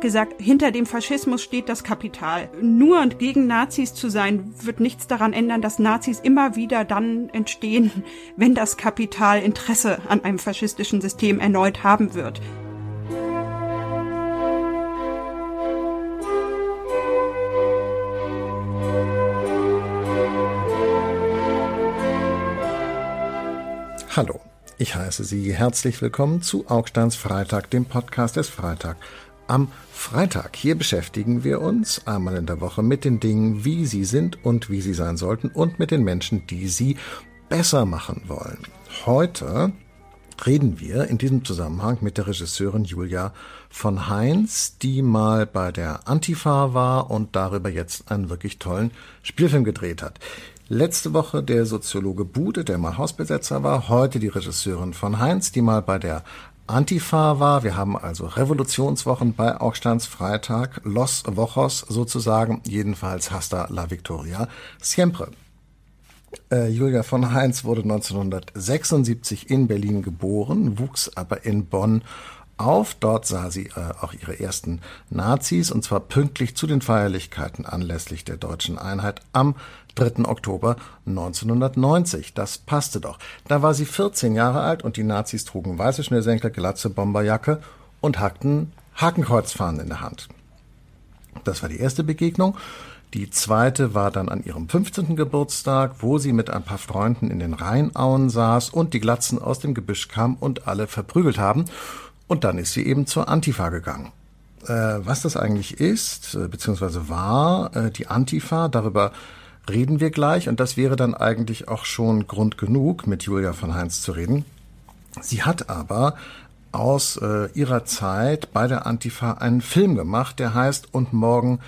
gesagt, hinter dem Faschismus steht das Kapital. Nur gegen Nazis zu sein, wird nichts daran ändern, dass Nazis immer wieder dann entstehen, wenn das Kapital Interesse an einem faschistischen System erneut haben wird. Hallo, ich heiße Sie herzlich willkommen zu Augsteins Freitag, dem Podcast des Freitag. Am Freitag hier beschäftigen wir uns einmal in der Woche mit den Dingen, wie sie sind und wie sie sein sollten und mit den Menschen, die sie besser machen wollen. Heute reden wir in diesem Zusammenhang mit der Regisseurin Julia von Heinz, die mal bei der Antifa war und darüber jetzt einen wirklich tollen Spielfilm gedreht hat. Letzte Woche der Soziologe Bude, der mal Hausbesetzer war, heute die Regisseurin von Heinz, die mal bei der Antifa war. Wir haben also Revolutionswochen bei Augsteins Freitag, Los Wochos sozusagen, jedenfalls Hasta la Victoria Siempre. Äh, Julia von Heinz wurde 1976 in Berlin geboren, wuchs aber in Bonn auf. Dort sah sie äh, auch ihre ersten Nazis und zwar pünktlich zu den Feierlichkeiten anlässlich der deutschen Einheit am 3. Oktober 1990. Das passte doch. Da war sie 14 Jahre alt und die Nazis trugen weiße Schnürsenkel, Glatze, Bomberjacke und hackten Hakenkreuzfahnen in der Hand. Das war die erste Begegnung. Die zweite war dann an ihrem 15. Geburtstag, wo sie mit ein paar Freunden in den Rheinauen saß und die Glatzen aus dem Gebüsch kamen und alle verprügelt haben. Und dann ist sie eben zur Antifa gegangen. Äh, was das eigentlich ist, äh, beziehungsweise war, äh, die Antifa, darüber reden wir gleich. Und das wäre dann eigentlich auch schon Grund genug, mit Julia von Heinz zu reden. Sie hat aber aus äh, ihrer Zeit bei der Antifa einen Film gemacht, der heißt Und morgen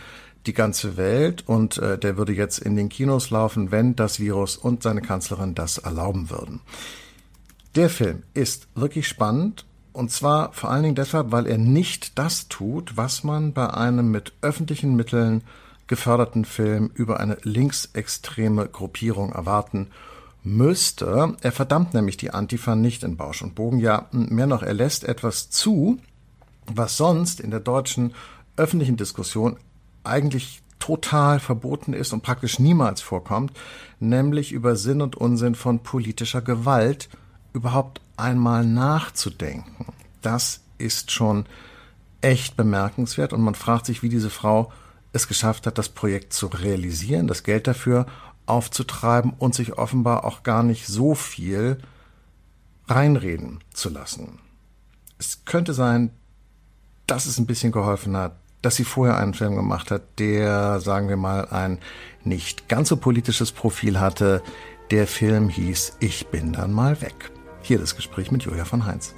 die ganze Welt und äh, der würde jetzt in den Kinos laufen, wenn das Virus und seine Kanzlerin das erlauben würden. Der Film ist wirklich spannend und zwar vor allen Dingen deshalb, weil er nicht das tut, was man bei einem mit öffentlichen Mitteln geförderten Film über eine linksextreme Gruppierung erwarten müsste. Er verdammt nämlich die Antifa nicht in Bausch und Bogen. Ja, mehr noch, er lässt etwas zu, was sonst in der deutschen öffentlichen Diskussion eigentlich total verboten ist und praktisch niemals vorkommt, nämlich über Sinn und Unsinn von politischer Gewalt überhaupt einmal nachzudenken. Das ist schon echt bemerkenswert und man fragt sich, wie diese Frau es geschafft hat, das Projekt zu realisieren, das Geld dafür aufzutreiben und sich offenbar auch gar nicht so viel reinreden zu lassen. Es könnte sein, dass es ein bisschen geholfen hat, dass sie vorher einen Film gemacht hat, der, sagen wir mal, ein nicht ganz so politisches Profil hatte. Der Film hieß Ich bin dann mal weg. Hier das Gespräch mit Julia von Heinz.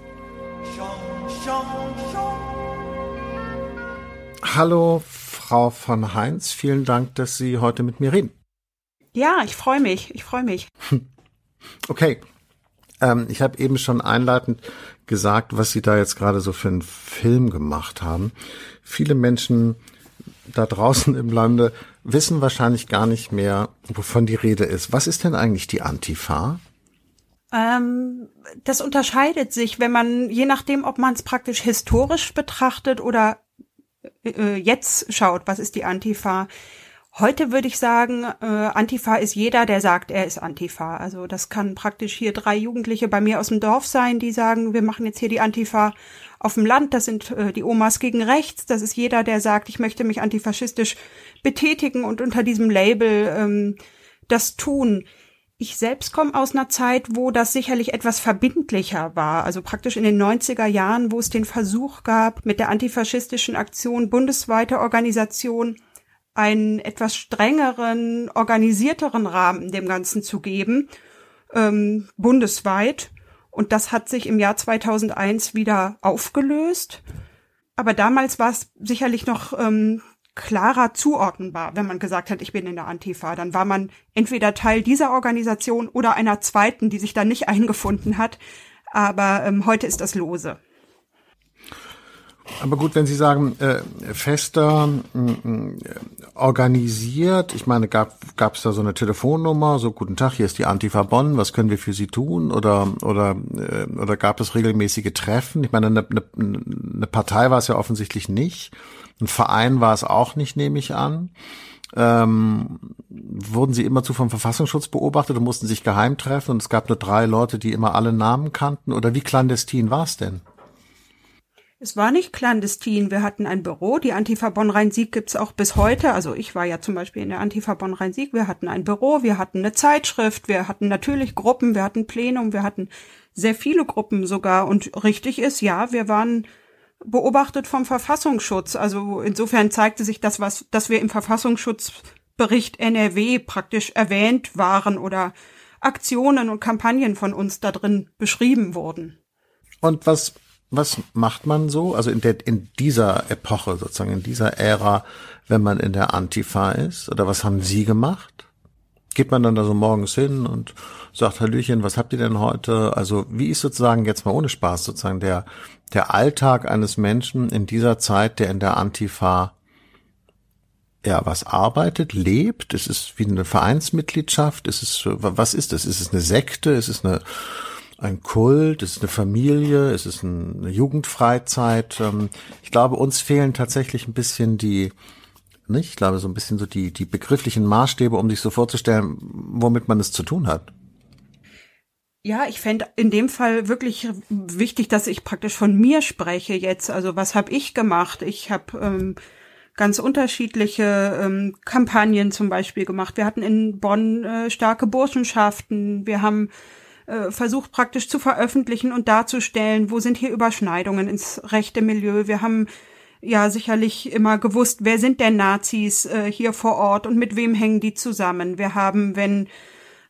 Hallo, Frau von Heinz. Vielen Dank, dass Sie heute mit mir reden. Ja, ich freue mich. Ich freue mich. Okay. Ähm, ich habe eben schon einleitend gesagt, was Sie da jetzt gerade so für einen Film gemacht haben. Viele Menschen da draußen im Lande wissen wahrscheinlich gar nicht mehr, wovon die Rede ist. Was ist denn eigentlich die Antifa? Ähm, das unterscheidet sich, wenn man, je nachdem, ob man es praktisch historisch betrachtet oder äh, jetzt schaut, was ist die Antifa. Heute würde ich sagen, äh, Antifa ist jeder, der sagt, er ist Antifa. Also das kann praktisch hier drei Jugendliche bei mir aus dem Dorf sein, die sagen, wir machen jetzt hier die Antifa auf dem Land. Das sind äh, die Omas gegen rechts. Das ist jeder, der sagt, ich möchte mich antifaschistisch betätigen und unter diesem Label ähm, das tun. Ich selbst komme aus einer Zeit, wo das sicherlich etwas verbindlicher war, also praktisch in den 90er Jahren, wo es den Versuch gab, mit der antifaschistischen Aktion bundesweite Organisation einen etwas strengeren, organisierteren Rahmen dem Ganzen zu geben, ähm, bundesweit. Und das hat sich im Jahr 2001 wieder aufgelöst. Aber damals war es sicherlich noch ähm, klarer zuordnenbar, wenn man gesagt hat, ich bin in der Antifa. Dann war man entweder Teil dieser Organisation oder einer zweiten, die sich da nicht eingefunden hat. Aber ähm, heute ist das lose. Aber gut, wenn Sie sagen, äh, fester äh, organisiert, ich meine, gab es da so eine Telefonnummer, so guten Tag, hier ist die Antifa Bonn, was können wir für Sie tun? Oder oder äh, oder gab es regelmäßige Treffen? Ich meine, eine, eine, eine Partei war es ja offensichtlich nicht. Ein Verein war es auch nicht, nehme ich an. Ähm, wurden sie immerzu vom Verfassungsschutz beobachtet und mussten sich geheim treffen und es gab nur drei Leute, die immer alle Namen kannten? Oder wie clandestin war es denn? Es war nicht clandestin. Wir hatten ein Büro. Die Antifa Bonn-Rhein-Sieg gibt's auch bis heute. Also ich war ja zum Beispiel in der Antifa Bonn-Rhein-Sieg. Wir hatten ein Büro, wir hatten eine Zeitschrift, wir hatten natürlich Gruppen, wir hatten Plenum, wir hatten sehr viele Gruppen sogar. Und richtig ist, ja, wir waren beobachtet vom Verfassungsschutz. Also insofern zeigte sich das, was, dass wir im Verfassungsschutzbericht NRW praktisch erwähnt waren oder Aktionen und Kampagnen von uns da drin beschrieben wurden. Und was was macht man so? Also in der, in dieser Epoche sozusagen, in dieser Ära, wenn man in der Antifa ist? Oder was haben Sie gemacht? Geht man dann da so morgens hin und sagt, Hallöchen, was habt ihr denn heute? Also wie ist sozusagen jetzt mal ohne Spaß sozusagen der, der Alltag eines Menschen in dieser Zeit, der in der Antifa ja, was arbeitet, lebt? Ist es wie eine Vereinsmitgliedschaft? Ist es, was ist es? Ist es eine Sekte? Ist es eine, ein Kult, es ist eine Familie, es ist eine Jugendfreizeit. Ähm, ich glaube, uns fehlen tatsächlich ein bisschen die, nicht? Ich glaube, so ein bisschen so die, die begrifflichen Maßstäbe, um sich so vorzustellen, womit man es zu tun hat. Ja, ich fände in dem Fall wirklich wichtig, dass ich praktisch von mir spreche jetzt. Also was habe ich gemacht? Ich habe ähm, ganz unterschiedliche ähm, Kampagnen zum Beispiel gemacht. Wir hatten in Bonn äh, starke Burschenschaften. Wir haben äh, versucht praktisch zu veröffentlichen und darzustellen, wo sind hier Überschneidungen ins rechte Milieu. Wir haben ja sicherlich immer gewusst, wer sind denn Nazis äh, hier vor Ort und mit wem hängen die zusammen. Wir haben, wenn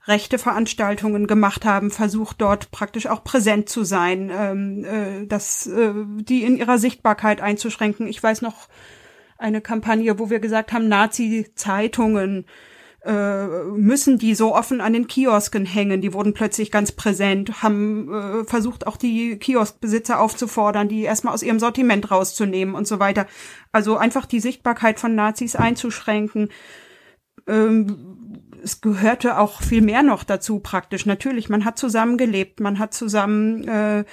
rechte Veranstaltungen gemacht haben, versucht dort praktisch auch präsent zu sein, ähm, äh, das, äh, die in ihrer Sichtbarkeit einzuschränken. Ich weiß noch eine Kampagne, wo wir gesagt haben, Nazi-Zeitungen äh, müssen die so offen an den Kiosken hängen. Die wurden plötzlich ganz präsent, haben äh, versucht auch die Kioskbesitzer aufzufordern, die erstmal aus ihrem Sortiment rauszunehmen und so weiter. Also einfach die Sichtbarkeit von Nazis einzuschränken. Ähm, es gehörte auch viel mehr noch dazu praktisch. Natürlich, man hat zusammen gelebt, man hat zusammen äh,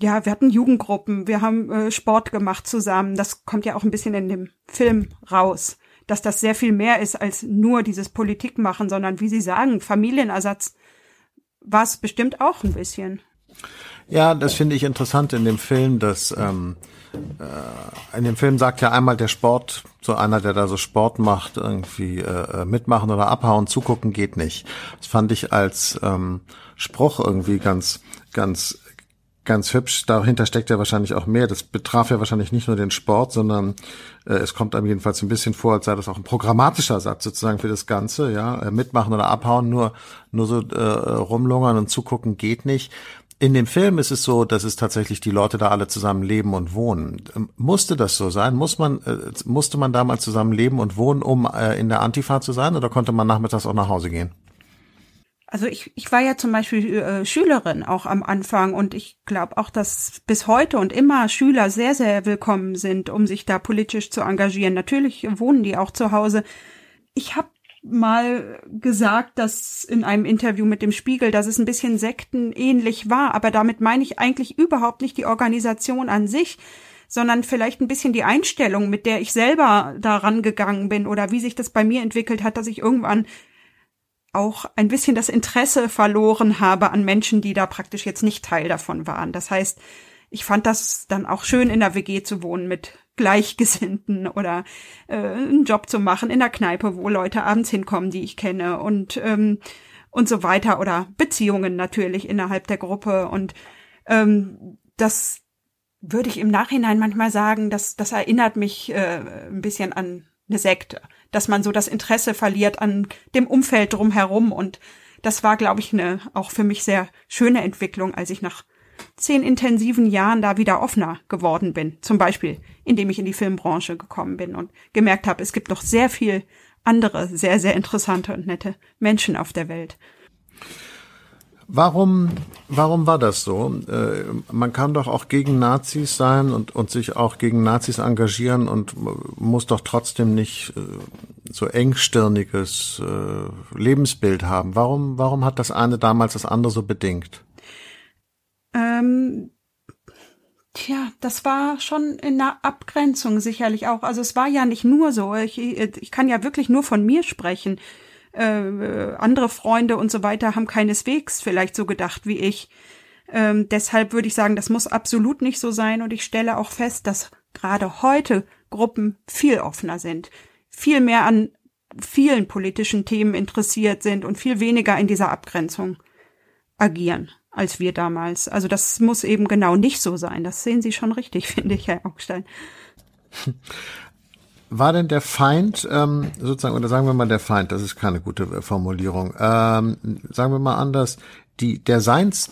ja, wir hatten Jugendgruppen, wir haben äh, Sport gemacht zusammen. Das kommt ja auch ein bisschen in dem Film raus dass das sehr viel mehr ist als nur dieses Politik machen, sondern wie Sie sagen, Familienersatz war es bestimmt auch ein bisschen. Ja, das finde ich interessant in dem Film, dass ähm, äh, in dem Film sagt ja einmal der Sport, so einer, der da so Sport macht, irgendwie äh, mitmachen oder abhauen, zugucken geht nicht. Das fand ich als ähm, Spruch irgendwie ganz, ganz ganz hübsch. Dahinter steckt ja wahrscheinlich auch mehr. Das betraf ja wahrscheinlich nicht nur den Sport, sondern äh, es kommt einem jedenfalls ein bisschen vor, als sei das auch ein programmatischer Satz sozusagen für das Ganze. Ja, äh, mitmachen oder abhauen, nur nur so äh, rumlungern und zugucken geht nicht. In dem Film ist es so, dass es tatsächlich die Leute da alle zusammen leben und wohnen. Ähm, musste das so sein? Muss man, äh, musste man damals zusammen leben und wohnen, um äh, in der Antifa zu sein, oder konnte man nachmittags auch nach Hause gehen? Also ich, ich war ja zum Beispiel äh, Schülerin auch am Anfang und ich glaube auch, dass bis heute und immer Schüler sehr, sehr willkommen sind, um sich da politisch zu engagieren. Natürlich wohnen die auch zu Hause. Ich habe mal gesagt, dass in einem Interview mit dem Spiegel, dass es ein bisschen sektenähnlich war, aber damit meine ich eigentlich überhaupt nicht die Organisation an sich, sondern vielleicht ein bisschen die Einstellung, mit der ich selber daran gegangen bin oder wie sich das bei mir entwickelt hat, dass ich irgendwann auch ein bisschen das Interesse verloren habe an Menschen, die da praktisch jetzt nicht Teil davon waren. Das heißt, ich fand das dann auch schön, in der WG zu wohnen mit Gleichgesinnten oder äh, einen Job zu machen in der Kneipe, wo Leute abends hinkommen, die ich kenne und ähm, und so weiter oder Beziehungen natürlich innerhalb der Gruppe und ähm, das würde ich im Nachhinein manchmal sagen, dass das erinnert mich äh, ein bisschen an eine Sekte dass man so das Interesse verliert an dem Umfeld drumherum. Und das war, glaube ich, eine auch für mich sehr schöne Entwicklung, als ich nach zehn intensiven Jahren da wieder offener geworden bin. Zum Beispiel, indem ich in die Filmbranche gekommen bin und gemerkt habe, es gibt noch sehr viel andere, sehr, sehr interessante und nette Menschen auf der Welt. Warum, warum war das so? Äh, man kann doch auch gegen Nazis sein und, und sich auch gegen Nazis engagieren und muss doch trotzdem nicht äh, so engstirniges äh, Lebensbild haben. Warum, warum hat das eine damals das andere so bedingt? Ähm, Tja, das war schon in der Abgrenzung sicherlich auch. Also es war ja nicht nur so. Ich, ich kann ja wirklich nur von mir sprechen. Äh, andere Freunde und so weiter haben keineswegs vielleicht so gedacht wie ich. Ähm, deshalb würde ich sagen, das muss absolut nicht so sein. Und ich stelle auch fest, dass gerade heute Gruppen viel offener sind, viel mehr an vielen politischen Themen interessiert sind und viel weniger in dieser Abgrenzung agieren als wir damals. Also das muss eben genau nicht so sein. Das sehen Sie schon richtig, finde ich, Herr Augstein. War denn der Feind, ähm, sozusagen, oder sagen wir mal der Feind, das ist keine gute Formulierung, ähm, sagen wir mal anders, die, der Seins,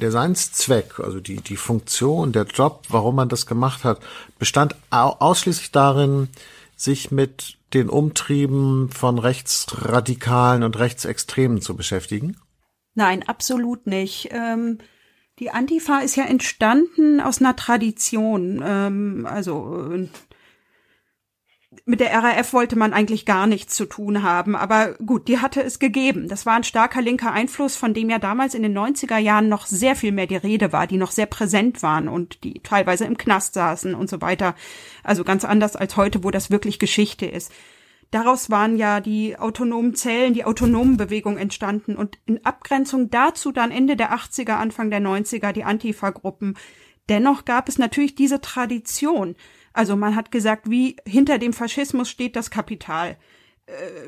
der Seinszweck, also die, die Funktion, der Job, warum man das gemacht hat, bestand ausschließlich darin, sich mit den Umtrieben von Rechtsradikalen und Rechtsextremen zu beschäftigen? Nein, absolut nicht. Ähm, die Antifa ist ja entstanden aus einer Tradition. Ähm, also äh, mit der RAF wollte man eigentlich gar nichts zu tun haben, aber gut, die hatte es gegeben. Das war ein starker linker Einfluss, von dem ja damals in den 90er Jahren noch sehr viel mehr die Rede war, die noch sehr präsent waren und die teilweise im Knast saßen und so weiter. Also ganz anders als heute, wo das wirklich Geschichte ist. Daraus waren ja die autonomen Zellen, die autonomen Bewegung entstanden und in Abgrenzung dazu dann Ende der 80er, Anfang der 90er die Antifa-Gruppen. Dennoch gab es natürlich diese Tradition. Also man hat gesagt, wie hinter dem Faschismus steht das Kapital.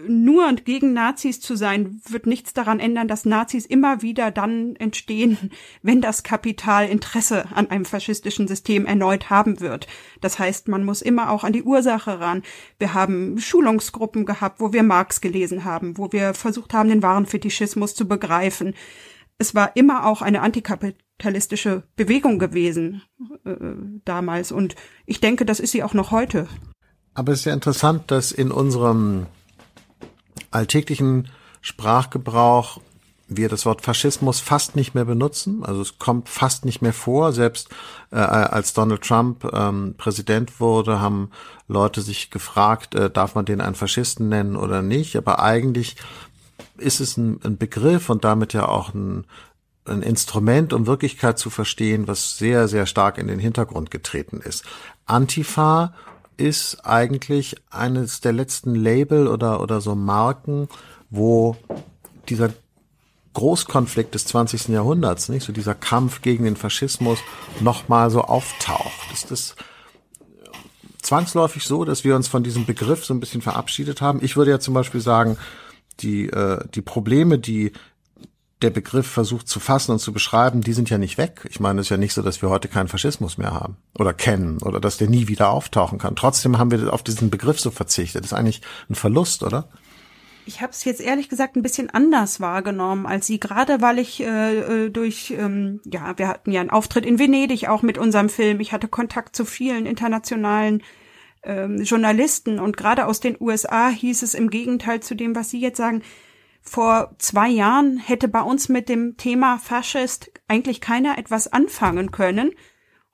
Nur gegen Nazis zu sein, wird nichts daran ändern, dass Nazis immer wieder dann entstehen, wenn das Kapital Interesse an einem faschistischen System erneut haben wird. Das heißt, man muss immer auch an die Ursache ran. Wir haben Schulungsgruppen gehabt, wo wir Marx gelesen haben, wo wir versucht haben, den wahren Fetischismus zu begreifen. Es war immer auch eine antikapitalistische Bewegung gewesen äh, damals und ich denke, das ist sie auch noch heute. Aber es ist ja interessant, dass in unserem alltäglichen Sprachgebrauch wir das Wort Faschismus fast nicht mehr benutzen. Also es kommt fast nicht mehr vor. Selbst äh, als Donald Trump ähm, Präsident wurde, haben Leute sich gefragt, äh, darf man den einen Faschisten nennen oder nicht. Aber eigentlich ist es ein, ein Begriff und damit ja auch ein, ein Instrument, um Wirklichkeit zu verstehen, was sehr, sehr stark in den Hintergrund getreten ist. Antifa ist eigentlich eines der letzten Label oder, oder so Marken, wo dieser Großkonflikt des 20. Jahrhunderts, nicht so dieser Kampf gegen den Faschismus nochmal so auftaucht. Ist das zwangsläufig so, dass wir uns von diesem Begriff so ein bisschen verabschiedet haben? Ich würde ja zum Beispiel sagen, die, äh, die Probleme, die der Begriff versucht zu fassen und zu beschreiben, die sind ja nicht weg. Ich meine, es ist ja nicht so, dass wir heute keinen Faschismus mehr haben oder kennen oder dass der nie wieder auftauchen kann. Trotzdem haben wir auf diesen Begriff so verzichtet. Das ist eigentlich ein Verlust, oder? Ich habe es jetzt ehrlich gesagt ein bisschen anders wahrgenommen als Sie, gerade weil ich äh, äh, durch, ähm, ja, wir hatten ja einen Auftritt in Venedig auch mit unserem Film. Ich hatte Kontakt zu vielen internationalen ähm, Journalisten und gerade aus den USA hieß es im Gegenteil zu dem, was Sie jetzt sagen, vor zwei Jahren hätte bei uns mit dem Thema Faschist eigentlich keiner etwas anfangen können.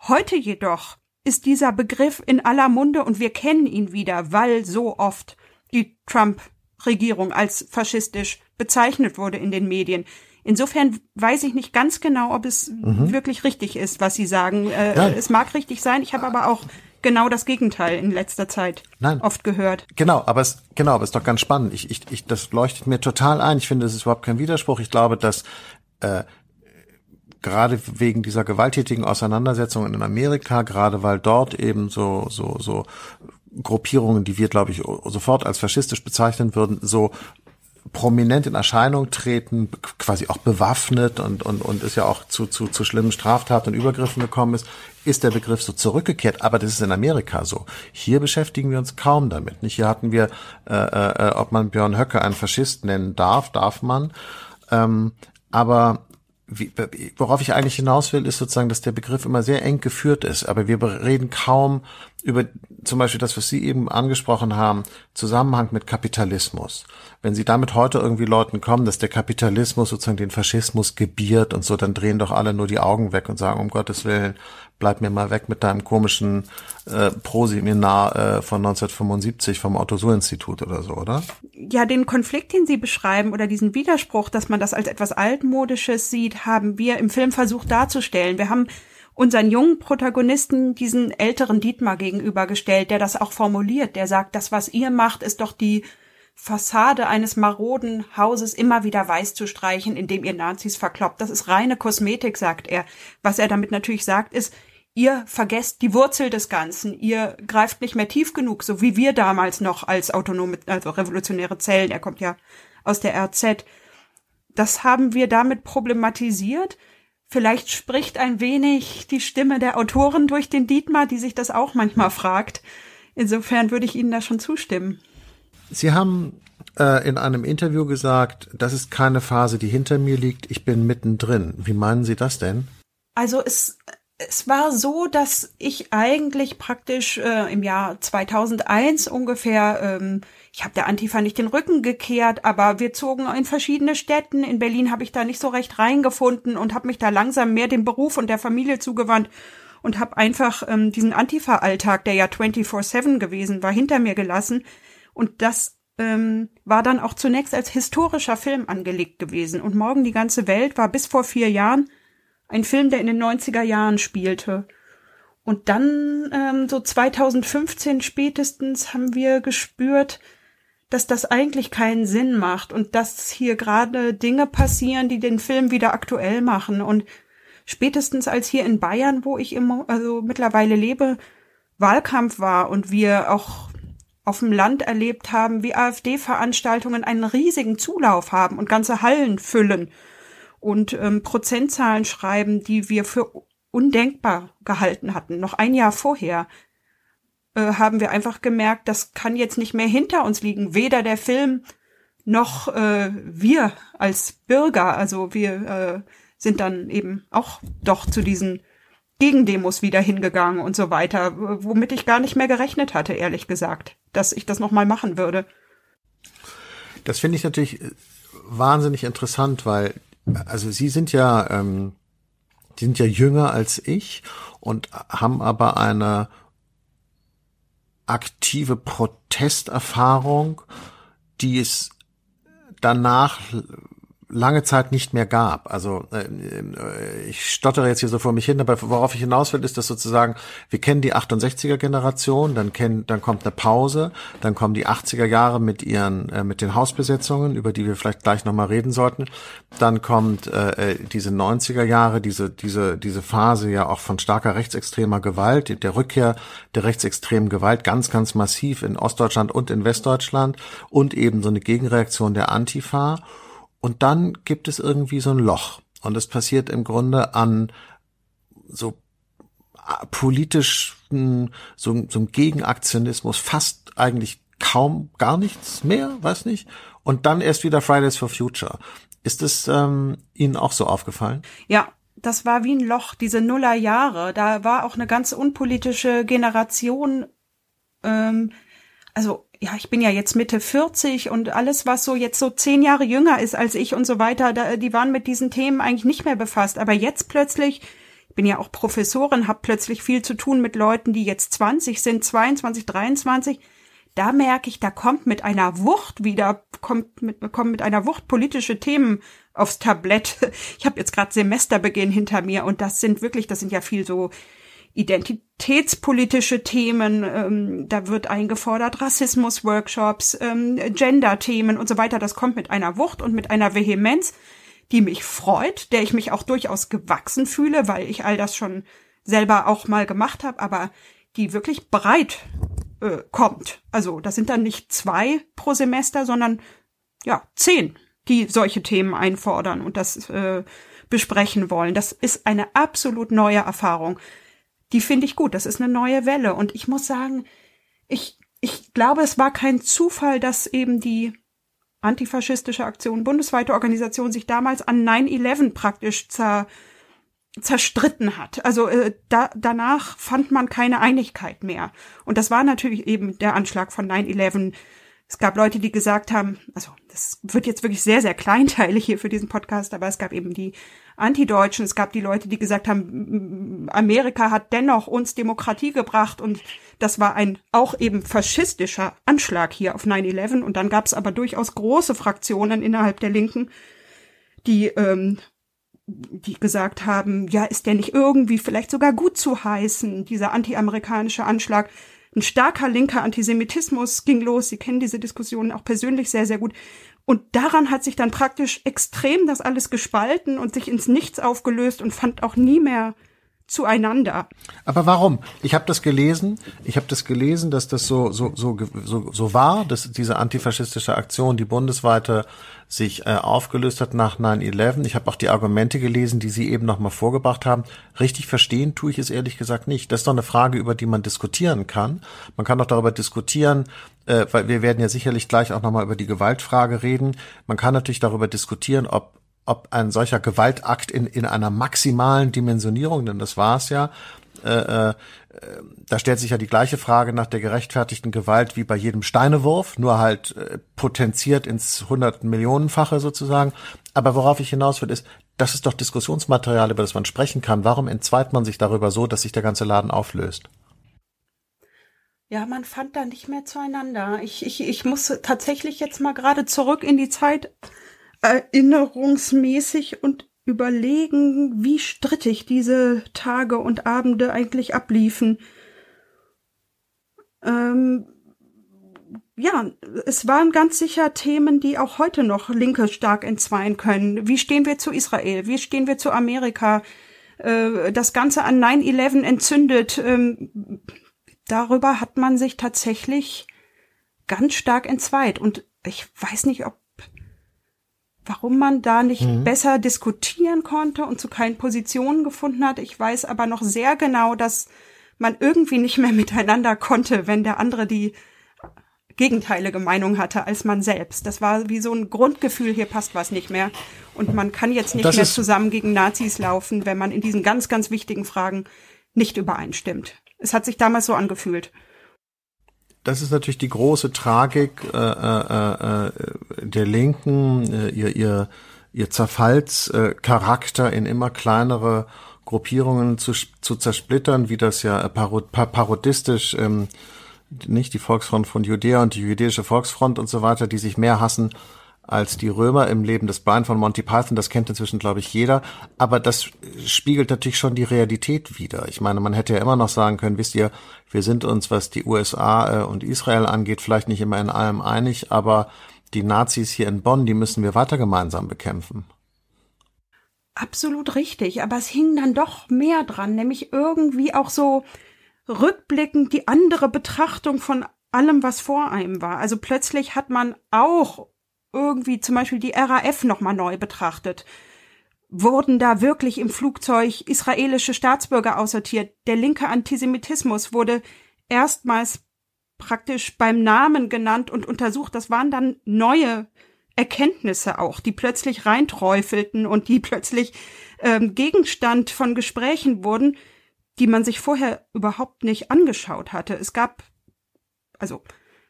Heute jedoch ist dieser Begriff in aller Munde und wir kennen ihn wieder, weil so oft die Trump-Regierung als faschistisch bezeichnet wurde in den Medien. Insofern weiß ich nicht ganz genau, ob es mhm. wirklich richtig ist, was Sie sagen. Äh. Es mag richtig sein. Ich habe aber auch genau das Gegenteil in letzter Zeit Nein. oft gehört. Genau, aber es genau, aber es ist doch ganz spannend. Ich, ich, ich, das leuchtet mir total ein. Ich finde, es ist überhaupt kein Widerspruch. Ich glaube, dass äh, gerade wegen dieser gewalttätigen Auseinandersetzungen in Amerika, gerade weil dort eben so so so Gruppierungen, die wir glaube ich sofort als faschistisch bezeichnen würden, so prominent in Erscheinung treten, quasi auch bewaffnet und, und, und ist ja auch zu, zu, zu schlimmen Straftaten und Übergriffen gekommen ist, ist der Begriff so zurückgekehrt. Aber das ist in Amerika so. Hier beschäftigen wir uns kaum damit. Nicht? Hier hatten wir, äh, äh, ob man Björn Höcke einen Faschist nennen darf, darf man. Ähm, aber wie, worauf ich eigentlich hinaus will, ist sozusagen, dass der Begriff immer sehr eng geführt ist. Aber wir reden kaum über zum Beispiel das, was Sie eben angesprochen haben, Zusammenhang mit Kapitalismus. Wenn Sie damit heute irgendwie Leuten kommen, dass der Kapitalismus sozusagen den Faschismus gebiert und so, dann drehen doch alle nur die Augen weg und sagen, um Gottes Willen, bleib mir mal weg mit deinem komischen äh, Pro-Seminar äh, von 1975 vom Otto-Suhr-Institut oder so, oder? Ja, den Konflikt, den Sie beschreiben oder diesen Widerspruch, dass man das als etwas altmodisches sieht, haben wir im Film versucht darzustellen. Wir haben unseren jungen Protagonisten diesen älteren Dietmar gegenübergestellt, der das auch formuliert, der sagt, das, was ihr macht, ist doch die Fassade eines maroden Hauses immer wieder weiß zu streichen, indem ihr Nazis verkloppt. Das ist reine Kosmetik, sagt er. Was er damit natürlich sagt, ist, ihr vergesst die Wurzel des Ganzen, ihr greift nicht mehr tief genug, so wie wir damals noch als autonome, also revolutionäre Zellen, er kommt ja aus der RZ. Das haben wir damit problematisiert. Vielleicht spricht ein wenig die Stimme der Autoren durch den Dietmar, die sich das auch manchmal fragt. Insofern würde ich Ihnen da schon zustimmen. Sie haben äh, in einem Interview gesagt, das ist keine Phase, die hinter mir liegt, ich bin mittendrin. Wie meinen Sie das denn? Also es, es war so, dass ich eigentlich praktisch äh, im Jahr 2001 ungefähr, ähm, ich habe der Antifa nicht den Rücken gekehrt, aber wir zogen in verschiedene Städten. In Berlin habe ich da nicht so recht reingefunden und habe mich da langsam mehr dem Beruf und der Familie zugewandt und habe einfach ähm, diesen Antifa-Alltag, der ja 24-7 gewesen war, hinter mir gelassen und das ähm, war dann auch zunächst als historischer Film angelegt gewesen. Und Morgen die ganze Welt war bis vor vier Jahren ein Film, der in den 90er Jahren spielte. Und dann, ähm, so 2015 spätestens, haben wir gespürt, dass das eigentlich keinen Sinn macht und dass hier gerade Dinge passieren, die den Film wieder aktuell machen. Und spätestens als hier in Bayern, wo ich immer, also mittlerweile lebe, Wahlkampf war und wir auch auf dem Land erlebt haben, wie AfD-Veranstaltungen einen riesigen Zulauf haben und ganze Hallen füllen und ähm, Prozentzahlen schreiben, die wir für undenkbar gehalten hatten. Noch ein Jahr vorher äh, haben wir einfach gemerkt, das kann jetzt nicht mehr hinter uns liegen. Weder der Film noch äh, wir als Bürger. Also wir äh, sind dann eben auch doch zu diesen Gegendemos wieder hingegangen und so weiter, womit ich gar nicht mehr gerechnet hatte, ehrlich gesagt, dass ich das nochmal machen würde. Das finde ich natürlich äh, wahnsinnig interessant, weil, also Sie sind ja, ähm, die sind ja jünger als ich und haben aber eine aktive Protesterfahrung, die es danach lange Zeit nicht mehr gab. Also äh, äh, ich stottere jetzt hier so vor mich hin, aber worauf ich hinaus will, ist, dass sozusagen, wir kennen die 68er Generation, dann kennen, dann kommt eine Pause, dann kommen die 80er Jahre mit ihren, äh, mit den Hausbesetzungen, über die wir vielleicht gleich nochmal reden sollten. Dann kommt äh diese 90er Jahre, diese, diese, diese Phase ja auch von starker rechtsextremer Gewalt, der Rückkehr der rechtsextremen Gewalt ganz, ganz massiv in Ostdeutschland und in Westdeutschland und eben so eine Gegenreaktion der Antifa. Und dann gibt es irgendwie so ein Loch. Und es passiert im Grunde an so politischen, so, so einem Gegenaktionismus fast eigentlich kaum gar nichts mehr, weiß nicht. Und dann erst wieder Fridays for Future. Ist es ähm, Ihnen auch so aufgefallen? Ja, das war wie ein Loch, diese Nullerjahre. Da war auch eine ganz unpolitische Generation, ähm, also ja, ich bin ja jetzt Mitte 40 und alles, was so jetzt so zehn Jahre jünger ist als ich und so weiter, da, die waren mit diesen Themen eigentlich nicht mehr befasst. Aber jetzt plötzlich, ich bin ja auch Professorin, habe plötzlich viel zu tun mit Leuten, die jetzt 20 sind, 22, 23. Da merke ich, da kommt mit einer Wucht wieder, kommt mit, kommt mit einer Wucht politische Themen aufs Tablett. Ich habe jetzt gerade Semesterbeginn hinter mir und das sind wirklich, das sind ja viel so identitätspolitische Themen, ähm, da wird eingefordert Rassismus-Workshops, ähm, Gender-Themen und so weiter. Das kommt mit einer Wucht und mit einer Vehemenz, die mich freut, der ich mich auch durchaus gewachsen fühle, weil ich all das schon selber auch mal gemacht habe, aber die wirklich breit äh, kommt. Also das sind dann nicht zwei pro Semester, sondern ja zehn, die solche Themen einfordern und das äh, besprechen wollen. Das ist eine absolut neue Erfahrung die finde ich gut. Das ist eine neue Welle. Und ich muss sagen, ich, ich glaube, es war kein Zufall, dass eben die antifaschistische Aktion, bundesweite Organisation sich damals an 9-11 praktisch zer, zerstritten hat. Also äh, da, danach fand man keine Einigkeit mehr. Und das war natürlich eben der Anschlag von 9-11 es gab Leute, die gesagt haben, also das wird jetzt wirklich sehr, sehr kleinteilig hier für diesen Podcast, aber es gab eben die Antideutschen, es gab die Leute, die gesagt haben, Amerika hat dennoch uns Demokratie gebracht und das war ein auch eben faschistischer Anschlag hier auf 9-11 und dann gab es aber durchaus große Fraktionen innerhalb der Linken, die ähm, die gesagt haben, ja, ist der nicht irgendwie vielleicht sogar gut zu heißen, dieser anti-amerikanische Anschlag. Ein starker linker Antisemitismus ging los. Sie kennen diese Diskussionen auch persönlich sehr, sehr gut. Und daran hat sich dann praktisch extrem das alles gespalten und sich ins Nichts aufgelöst und fand auch nie mehr zueinander. Aber warum? Ich habe das gelesen. Ich habe das gelesen, dass das so so so so, so war, dass diese antifaschistische Aktion, die bundesweite sich äh, aufgelöst hat nach 9/11. Ich habe auch die Argumente gelesen, die Sie eben noch mal vorgebracht haben. Richtig verstehen tue ich es ehrlich gesagt nicht. Das ist doch eine Frage, über die man diskutieren kann. Man kann doch darüber diskutieren, äh, weil wir werden ja sicherlich gleich auch noch mal über die Gewaltfrage reden. Man kann natürlich darüber diskutieren, ob ob ein solcher Gewaltakt in, in einer maximalen Dimensionierung, denn das war es ja, äh, äh, da stellt sich ja die gleiche Frage nach der gerechtfertigten Gewalt wie bei jedem Steinewurf, nur halt äh, potenziert ins hunderten Millionenfache sozusagen. Aber worauf ich hinaus will, ist, das ist doch Diskussionsmaterial, über das man sprechen kann. Warum entzweit man sich darüber so, dass sich der ganze Laden auflöst? Ja, man fand da nicht mehr zueinander. Ich, ich, ich muss tatsächlich jetzt mal gerade zurück in die Zeit erinnerungsmäßig und überlegen, wie strittig diese Tage und Abende eigentlich abliefen. Ähm, ja, es waren ganz sicher Themen, die auch heute noch Linke stark entzweien können. Wie stehen wir zu Israel? Wie stehen wir zu Amerika? Äh, das Ganze an 9-11 entzündet. Ähm, darüber hat man sich tatsächlich ganz stark entzweit. Und ich weiß nicht, ob warum man da nicht mhm. besser diskutieren konnte und zu keinen Positionen gefunden hat. Ich weiß aber noch sehr genau, dass man irgendwie nicht mehr miteinander konnte, wenn der andere die gegenteilige Meinung hatte als man selbst. Das war wie so ein Grundgefühl, hier passt was nicht mehr. Und man kann jetzt nicht das mehr zusammen gegen Nazis laufen, wenn man in diesen ganz, ganz wichtigen Fragen nicht übereinstimmt. Es hat sich damals so angefühlt das ist natürlich die große Tragik äh, äh, äh, der Linken, äh, ihr, ihr, ihr Zerfallscharakter in immer kleinere Gruppierungen zu, zu zersplittern, wie das ja parod, parodistisch ähm, nicht die Volksfront von Judäa und die jüdische Volksfront und so weiter, die sich mehr hassen als die Römer im Leben des Brian von Monty Python. Das kennt inzwischen, glaube ich, jeder. Aber das spiegelt natürlich schon die Realität wider. Ich meine, man hätte ja immer noch sagen können, wisst ihr, wir sind uns, was die USA äh, und Israel angeht, vielleicht nicht immer in allem einig, aber die Nazis hier in Bonn, die müssen wir weiter gemeinsam bekämpfen. Absolut richtig, aber es hing dann doch mehr dran, nämlich irgendwie auch so rückblickend die andere Betrachtung von allem, was vor einem war. Also plötzlich hat man auch irgendwie zum Beispiel die RAF nochmal neu betrachtet. Wurden da wirklich im Flugzeug israelische Staatsbürger aussortiert? Der linke Antisemitismus wurde erstmals praktisch beim Namen genannt und untersucht. Das waren dann neue Erkenntnisse auch, die plötzlich reinträufelten und die plötzlich ähm, Gegenstand von Gesprächen wurden, die man sich vorher überhaupt nicht angeschaut hatte. Es gab, also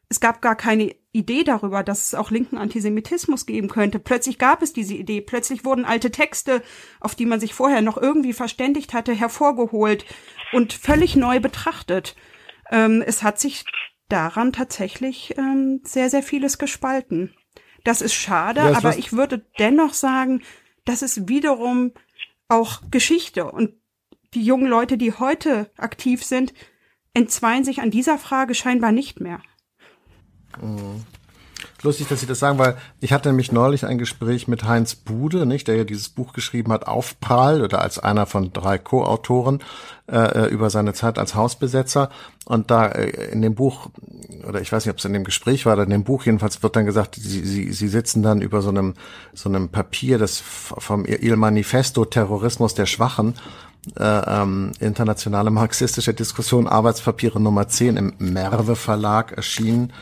es gab gar keine Idee darüber, dass es auch linken Antisemitismus geben könnte. Plötzlich gab es diese Idee. Plötzlich wurden alte Texte, auf die man sich vorher noch irgendwie verständigt hatte, hervorgeholt und völlig neu betrachtet. Ähm, es hat sich daran tatsächlich ähm, sehr, sehr vieles gespalten. Das ist schade, ja, aber ich würde dennoch sagen, das ist wiederum auch Geschichte. Und die jungen Leute, die heute aktiv sind, entzweien sich an dieser Frage scheinbar nicht mehr. Mhm. Lustig, dass Sie das sagen, weil ich hatte nämlich neulich ein Gespräch mit Heinz Bude, nicht, der ja dieses Buch geschrieben hat, Aufprall, oder als einer von drei Co-Autoren äh, über seine Zeit als Hausbesetzer. Und da äh, in dem Buch, oder ich weiß nicht, ob es in dem Gespräch war, oder in dem Buch jedenfalls wird dann gesagt, sie, sie, sie sitzen dann über so einem so einem Papier, das vom Il Manifesto Terrorismus der Schwachen äh, ähm, internationale marxistische Diskussion Arbeitspapiere Nummer 10 im Merve Verlag erschienen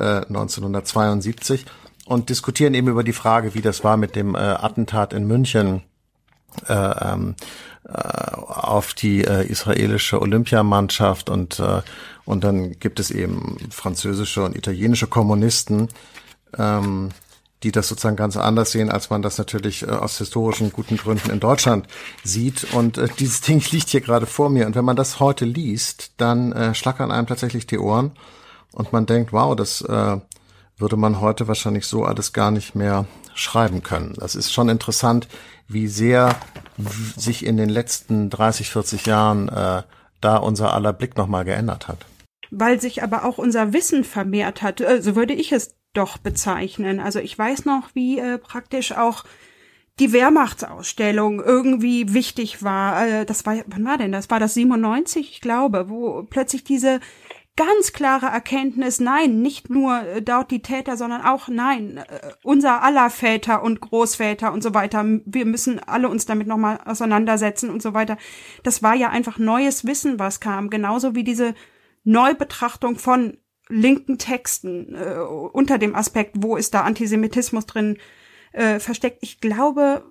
1972 äh, und diskutieren eben über die Frage, wie das war mit dem äh, Attentat in München äh, ähm, äh, auf die äh, israelische Olympiamannschaft und äh, und dann gibt es eben französische und italienische Kommunisten, ähm, die das sozusagen ganz anders sehen, als man das natürlich äh, aus historischen guten Gründen in Deutschland sieht. Und äh, dieses Ding liegt hier gerade vor mir. Und wenn man das heute liest, dann äh, schlackern einem tatsächlich die Ohren und man denkt, wow, das äh, würde man heute wahrscheinlich so alles gar nicht mehr schreiben können. Das ist schon interessant, wie sehr sich in den letzten 30, 40 Jahren äh, da unser aller Blick nochmal geändert hat. Weil sich aber auch unser Wissen vermehrt hat, äh, so würde ich es doch bezeichnen. Also ich weiß noch, wie äh, praktisch auch die Wehrmachtsausstellung irgendwie wichtig war. Äh, das war, wann war denn das? War das 97, ich glaube, wo plötzlich diese ganz klare Erkenntnis, nein, nicht nur äh, dort die Täter, sondern auch nein, äh, unser aller Väter und Großväter und so weiter. Wir müssen alle uns damit nochmal auseinandersetzen und so weiter. Das war ja einfach neues Wissen, was kam. Genauso wie diese Neubetrachtung von linken Texten äh, unter dem Aspekt, wo ist da Antisemitismus drin äh, versteckt. Ich glaube,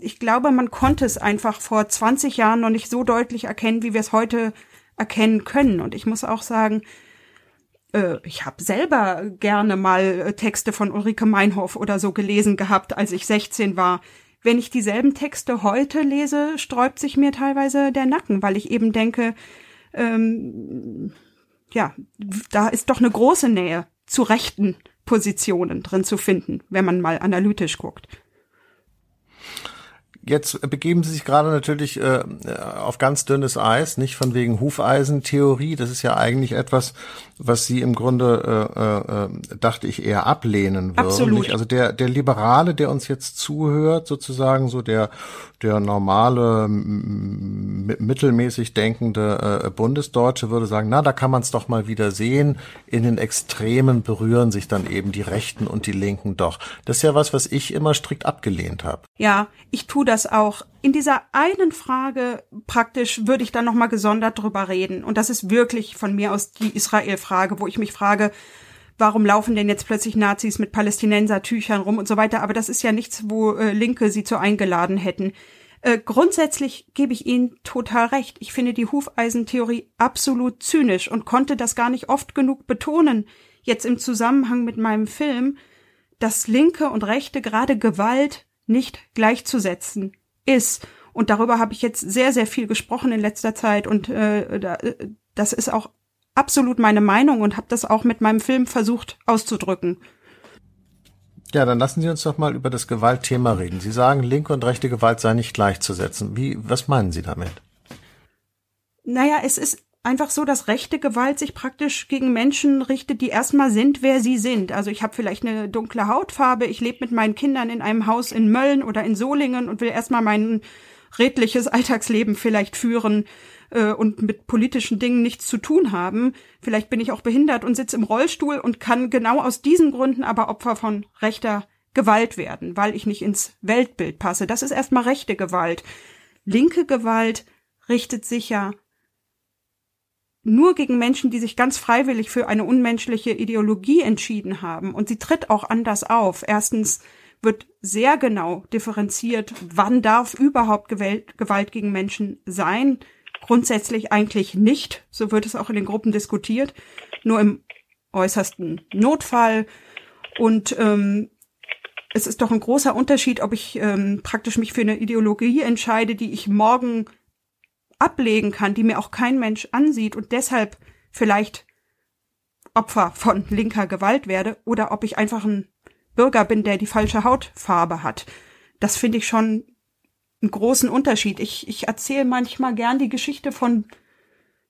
ich glaube, man konnte es einfach vor 20 Jahren noch nicht so deutlich erkennen, wie wir es heute erkennen können. Und ich muss auch sagen, äh, ich habe selber gerne mal äh, Texte von Ulrike Meinhof oder so gelesen gehabt, als ich 16 war. Wenn ich dieselben Texte heute lese, sträubt sich mir teilweise der Nacken, weil ich eben denke, ähm, ja, da ist doch eine große Nähe zu rechten Positionen drin zu finden, wenn man mal analytisch guckt. Jetzt begeben Sie sich gerade natürlich äh, auf ganz dünnes Eis, nicht von wegen Hufeisentheorie. Das ist ja eigentlich etwas, was Sie im Grunde, äh, äh, dachte ich, eher ablehnen würden. Absolut. Nicht? Also der, der Liberale, der uns jetzt zuhört, sozusagen so der, der normale, mittelmäßig denkende äh, Bundesdeutsche würde sagen, na, da kann man es doch mal wieder sehen. In den Extremen berühren sich dann eben die Rechten und die Linken doch. Das ist ja was, was ich immer strikt abgelehnt habe. Ja, ich tue das auch. In dieser einen Frage praktisch würde ich dann nochmal gesondert drüber reden. Und das ist wirklich von mir aus die Israel-Frage, wo ich mich frage, warum laufen denn jetzt plötzlich Nazis mit Palästinenser-Tüchern rum und so weiter. Aber das ist ja nichts, wo äh, Linke sie zu eingeladen hätten. Äh, grundsätzlich gebe ich Ihnen total recht. Ich finde die Hufeisentheorie absolut zynisch und konnte das gar nicht oft genug betonen, jetzt im Zusammenhang mit meinem Film, dass Linke und Rechte gerade Gewalt nicht gleichzusetzen ist. Und darüber habe ich jetzt sehr, sehr viel gesprochen in letzter Zeit und äh, das ist auch absolut meine Meinung und habe das auch mit meinem Film versucht auszudrücken. Ja, dann lassen Sie uns doch mal über das Gewaltthema reden. Sie sagen, linke und rechte Gewalt sei nicht gleichzusetzen. Wie, was meinen Sie damit? Naja, es ist einfach so, dass rechte Gewalt sich praktisch gegen Menschen richtet, die erstmal sind, wer sie sind. Also ich habe vielleicht eine dunkle Hautfarbe, ich lebe mit meinen Kindern in einem Haus in Mölln oder in Solingen und will erstmal mein redliches Alltagsleben vielleicht führen äh, und mit politischen Dingen nichts zu tun haben. Vielleicht bin ich auch behindert und sitze im Rollstuhl und kann genau aus diesen Gründen aber Opfer von rechter Gewalt werden, weil ich nicht ins Weltbild passe. Das ist erstmal rechte Gewalt. Linke Gewalt richtet sich ja nur gegen Menschen, die sich ganz freiwillig für eine unmenschliche Ideologie entschieden haben. Und sie tritt auch anders auf. Erstens wird sehr genau differenziert, wann darf überhaupt Gewalt gegen Menschen sein. Grundsätzlich eigentlich nicht. So wird es auch in den Gruppen diskutiert. Nur im äußersten Notfall. Und ähm, es ist doch ein großer Unterschied, ob ich ähm, praktisch mich für eine Ideologie entscheide, die ich morgen ablegen kann, die mir auch kein Mensch ansieht und deshalb vielleicht Opfer von linker Gewalt werde oder ob ich einfach ein Bürger bin, der die falsche Hautfarbe hat. Das finde ich schon einen großen Unterschied. Ich, ich erzähle manchmal gern die Geschichte von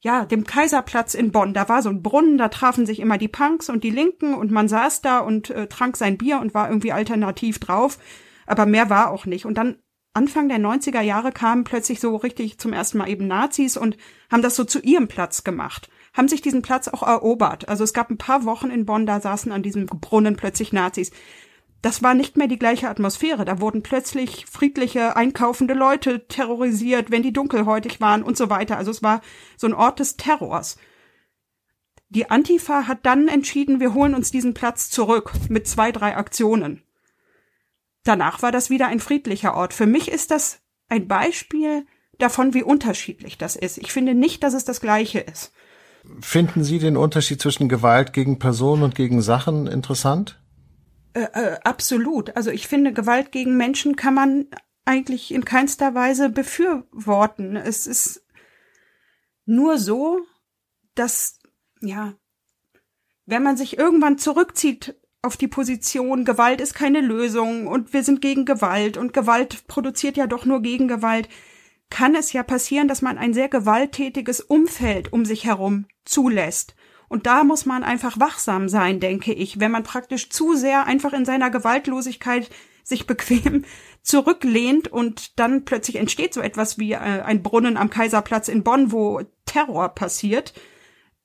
ja, dem Kaiserplatz in Bonn. Da war so ein Brunnen, da trafen sich immer die Punks und die Linken und man saß da und äh, trank sein Bier und war irgendwie alternativ drauf. Aber mehr war auch nicht. Und dann Anfang der 90er Jahre kamen plötzlich so richtig zum ersten Mal eben Nazis und haben das so zu ihrem Platz gemacht, haben sich diesen Platz auch erobert. Also es gab ein paar Wochen in Bonn, da saßen an diesem Brunnen plötzlich Nazis. Das war nicht mehr die gleiche Atmosphäre. Da wurden plötzlich friedliche, einkaufende Leute terrorisiert, wenn die dunkelhäutig waren und so weiter. Also es war so ein Ort des Terrors. Die Antifa hat dann entschieden, wir holen uns diesen Platz zurück mit zwei, drei Aktionen. Danach war das wieder ein friedlicher Ort. Für mich ist das ein Beispiel davon, wie unterschiedlich das ist. Ich finde nicht, dass es das Gleiche ist. Finden Sie den Unterschied zwischen Gewalt gegen Personen und gegen Sachen interessant? Äh, äh, absolut. Also ich finde, Gewalt gegen Menschen kann man eigentlich in keinster Weise befürworten. Es ist nur so, dass, ja, wenn man sich irgendwann zurückzieht auf die Position, Gewalt ist keine Lösung und wir sind gegen Gewalt und Gewalt produziert ja doch nur Gegengewalt, kann es ja passieren, dass man ein sehr gewalttätiges Umfeld um sich herum zulässt. Und da muss man einfach wachsam sein, denke ich, wenn man praktisch zu sehr einfach in seiner Gewaltlosigkeit sich bequem zurücklehnt und dann plötzlich entsteht so etwas wie äh, ein Brunnen am Kaiserplatz in Bonn, wo Terror passiert,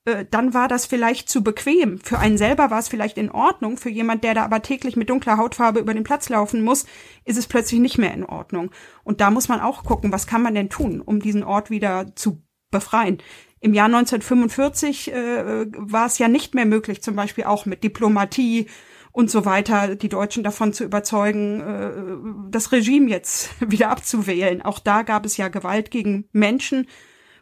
äh, dann war das vielleicht zu bequem. Für einen selber war es vielleicht in Ordnung, für jemand, der da aber täglich mit dunkler Hautfarbe über den Platz laufen muss, ist es plötzlich nicht mehr in Ordnung. Und da muss man auch gucken, was kann man denn tun, um diesen Ort wieder zu befreien. Im Jahr 1945 äh, war es ja nicht mehr möglich, zum Beispiel auch mit Diplomatie und so weiter, die Deutschen davon zu überzeugen, äh, das Regime jetzt wieder abzuwählen. Auch da gab es ja Gewalt gegen Menschen,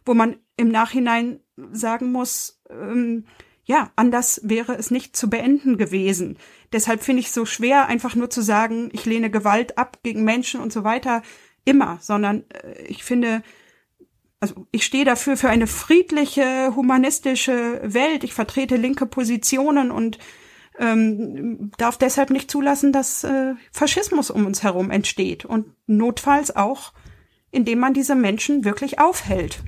wo man im Nachhinein sagen muss, ähm, ja, anders wäre es nicht zu beenden gewesen. Deshalb finde ich es so schwer, einfach nur zu sagen, ich lehne Gewalt ab gegen Menschen und so weiter, immer, sondern äh, ich finde, also ich stehe dafür für eine friedliche, humanistische Welt. Ich vertrete linke Positionen und ähm, darf deshalb nicht zulassen, dass äh, Faschismus um uns herum entsteht und notfalls auch, indem man diese Menschen wirklich aufhält.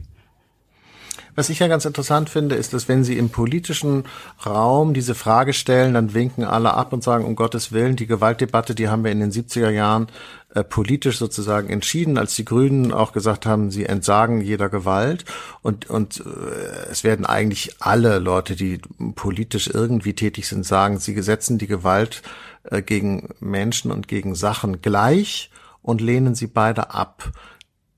Was ich ja ganz interessant finde, ist, dass wenn Sie im politischen Raum diese Frage stellen, dann winken alle ab und sagen, um Gottes Willen, die Gewaltdebatte, die haben wir in den 70er Jahren äh, politisch sozusagen entschieden, als die Grünen auch gesagt haben, sie entsagen jeder Gewalt. Und und äh, es werden eigentlich alle Leute, die politisch irgendwie tätig sind, sagen, sie setzen die Gewalt äh, gegen Menschen und gegen Sachen gleich und lehnen sie beide ab